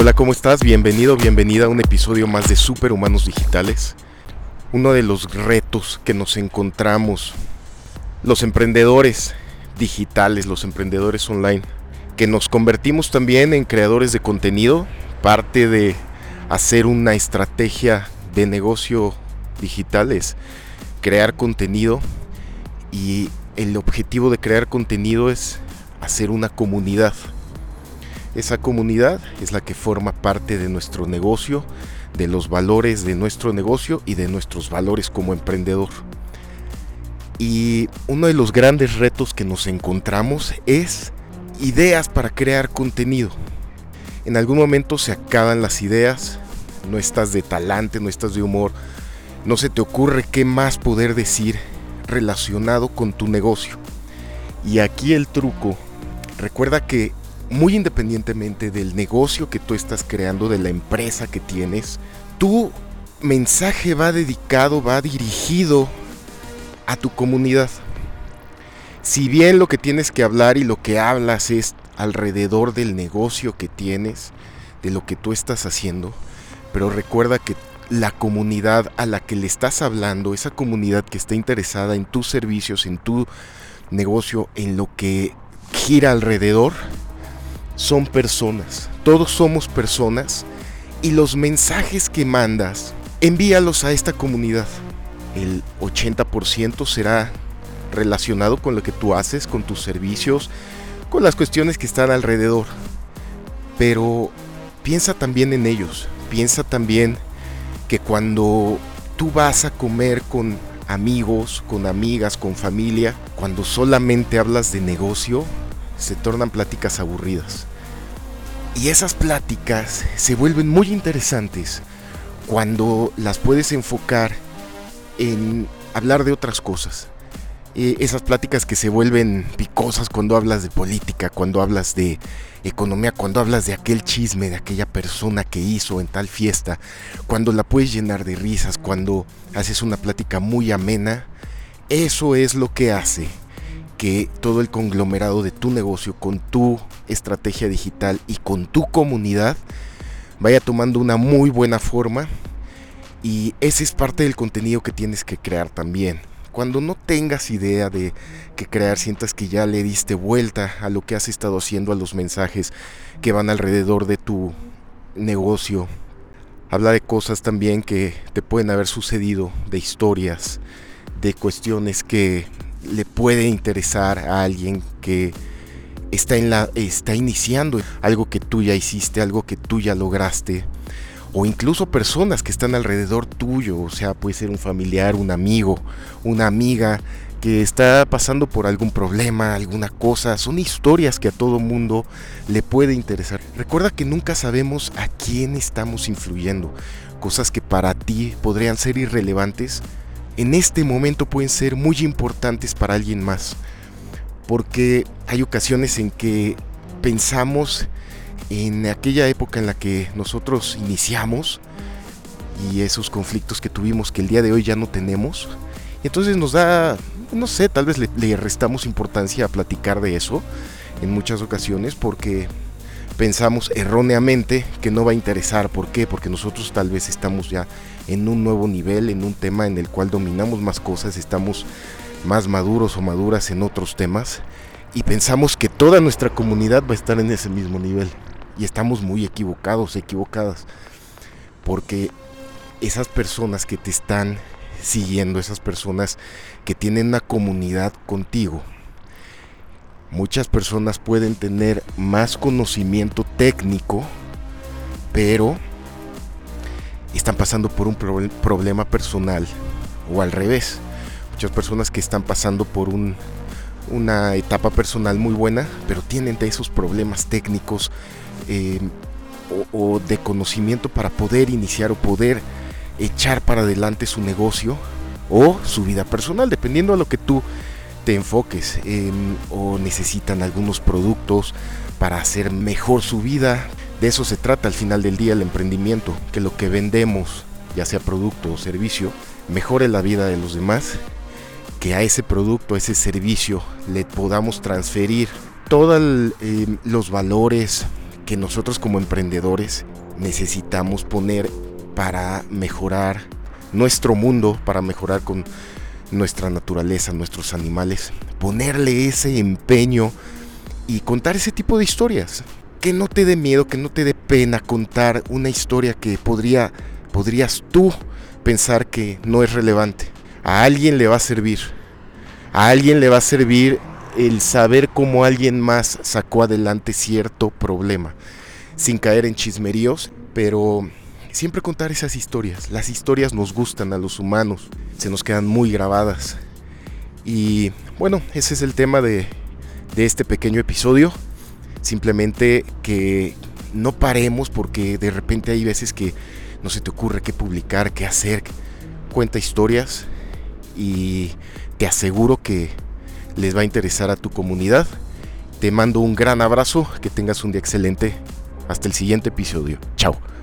Hola, ¿cómo estás? Bienvenido, bienvenida a un episodio más de Superhumanos Digitales. Uno de los retos que nos encontramos los emprendedores digitales, los emprendedores online, que nos convertimos también en creadores de contenido, parte de hacer una estrategia de negocio digital es crear contenido y el objetivo de crear contenido es hacer una comunidad. Esa comunidad es la que forma parte de nuestro negocio, de los valores de nuestro negocio y de nuestros valores como emprendedor. Y uno de los grandes retos que nos encontramos es ideas para crear contenido. En algún momento se acaban las ideas, no estás de talante, no estás de humor, no se te ocurre qué más poder decir relacionado con tu negocio. Y aquí el truco, recuerda que muy independientemente del negocio que tú estás creando, de la empresa que tienes, tu mensaje va dedicado, va dirigido a tu comunidad. Si bien lo que tienes que hablar y lo que hablas es alrededor del negocio que tienes, de lo que tú estás haciendo, pero recuerda que la comunidad a la que le estás hablando, esa comunidad que está interesada en tus servicios, en tu negocio, en lo que gira alrededor, son personas. Todos somos personas y los mensajes que mandas, envíalos a esta comunidad. El 80% será relacionado con lo que tú haces, con tus servicios, con las cuestiones que están alrededor. Pero piensa también en ellos, piensa también que cuando tú vas a comer con amigos, con amigas, con familia, cuando solamente hablas de negocio, se tornan pláticas aburridas. Y esas pláticas se vuelven muy interesantes cuando las puedes enfocar en hablar de otras cosas. Eh, esas pláticas que se vuelven picosas cuando hablas de política, cuando hablas de economía, cuando hablas de aquel chisme de aquella persona que hizo en tal fiesta, cuando la puedes llenar de risas, cuando haces una plática muy amena, eso es lo que hace que todo el conglomerado de tu negocio, con tu estrategia digital y con tu comunidad, vaya tomando una muy buena forma. Y ese es parte del contenido que tienes que crear también. Cuando no tengas idea de qué crear, sientas que ya le diste vuelta a lo que has estado haciendo, a los mensajes que van alrededor de tu negocio. Habla de cosas también que te pueden haber sucedido, de historias, de cuestiones que le puede interesar a alguien que está, en la, está iniciando algo que tú ya hiciste, algo que tú ya lograste, o incluso personas que están alrededor tuyo, o sea, puede ser un familiar, un amigo, una amiga que está pasando por algún problema, alguna cosa, son historias que a todo mundo le puede interesar. Recuerda que nunca sabemos a quién estamos influyendo, cosas que para ti podrían ser irrelevantes, en este momento pueden ser muy importantes para alguien más. Porque hay ocasiones en que pensamos en aquella época en la que nosotros iniciamos y esos conflictos que tuvimos que el día de hoy ya no tenemos. Y entonces nos da, no sé, tal vez le, le restamos importancia a platicar de eso en muchas ocasiones porque pensamos erróneamente que no va a interesar. ¿Por qué? Porque nosotros tal vez estamos ya en un nuevo nivel, en un tema en el cual dominamos más cosas, estamos más maduros o maduras en otros temas y pensamos que toda nuestra comunidad va a estar en ese mismo nivel. Y estamos muy equivocados, equivocadas. Porque esas personas que te están siguiendo, esas personas que tienen una comunidad contigo, muchas personas pueden tener más conocimiento técnico, pero están pasando por un problema personal o al revés. Muchas personas que están pasando por una etapa personal muy buena, pero tienen de esos problemas técnicos eh, o, o, de conocimiento para poder iniciar o poder echar para adelante su negocio o su vida personal, dependiendo a lo que tú enfoques. o necesitan algunos productos para hacer mejor su vida, de eso se trata al final del día el emprendimiento, que lo que vendemos, ya sea producto o servicio, mejore la vida de los demás, que a ese producto, a ese servicio le podamos transferir todos em, los valores que nosotros como emprendedores necesitamos poner para mejorar nuestro mundo, para mejorar con nuestra naturaleza, nuestros animales, ponerle ese empeño y contar ese tipo de historias. Que no te dé miedo, que no te dé pena contar una historia que podría, podrías tú pensar que no es relevante. A alguien le va a servir. A alguien le va a servir el saber cómo alguien más sacó adelante cierto problema. Sin caer en chismeríos, pero siempre contar esas historias. Las historias nos gustan a los humanos, se nos quedan muy grabadas. Y bueno, ese es el tema de, de este pequeño episodio. Simplemente que no paremos porque de repente hay veces que no se te ocurre qué publicar, qué hacer. Cuenta historias y te aseguro que les va a interesar a tu comunidad. Te mando un gran abrazo, que tengas un día excelente. Hasta el siguiente episodio. Chao.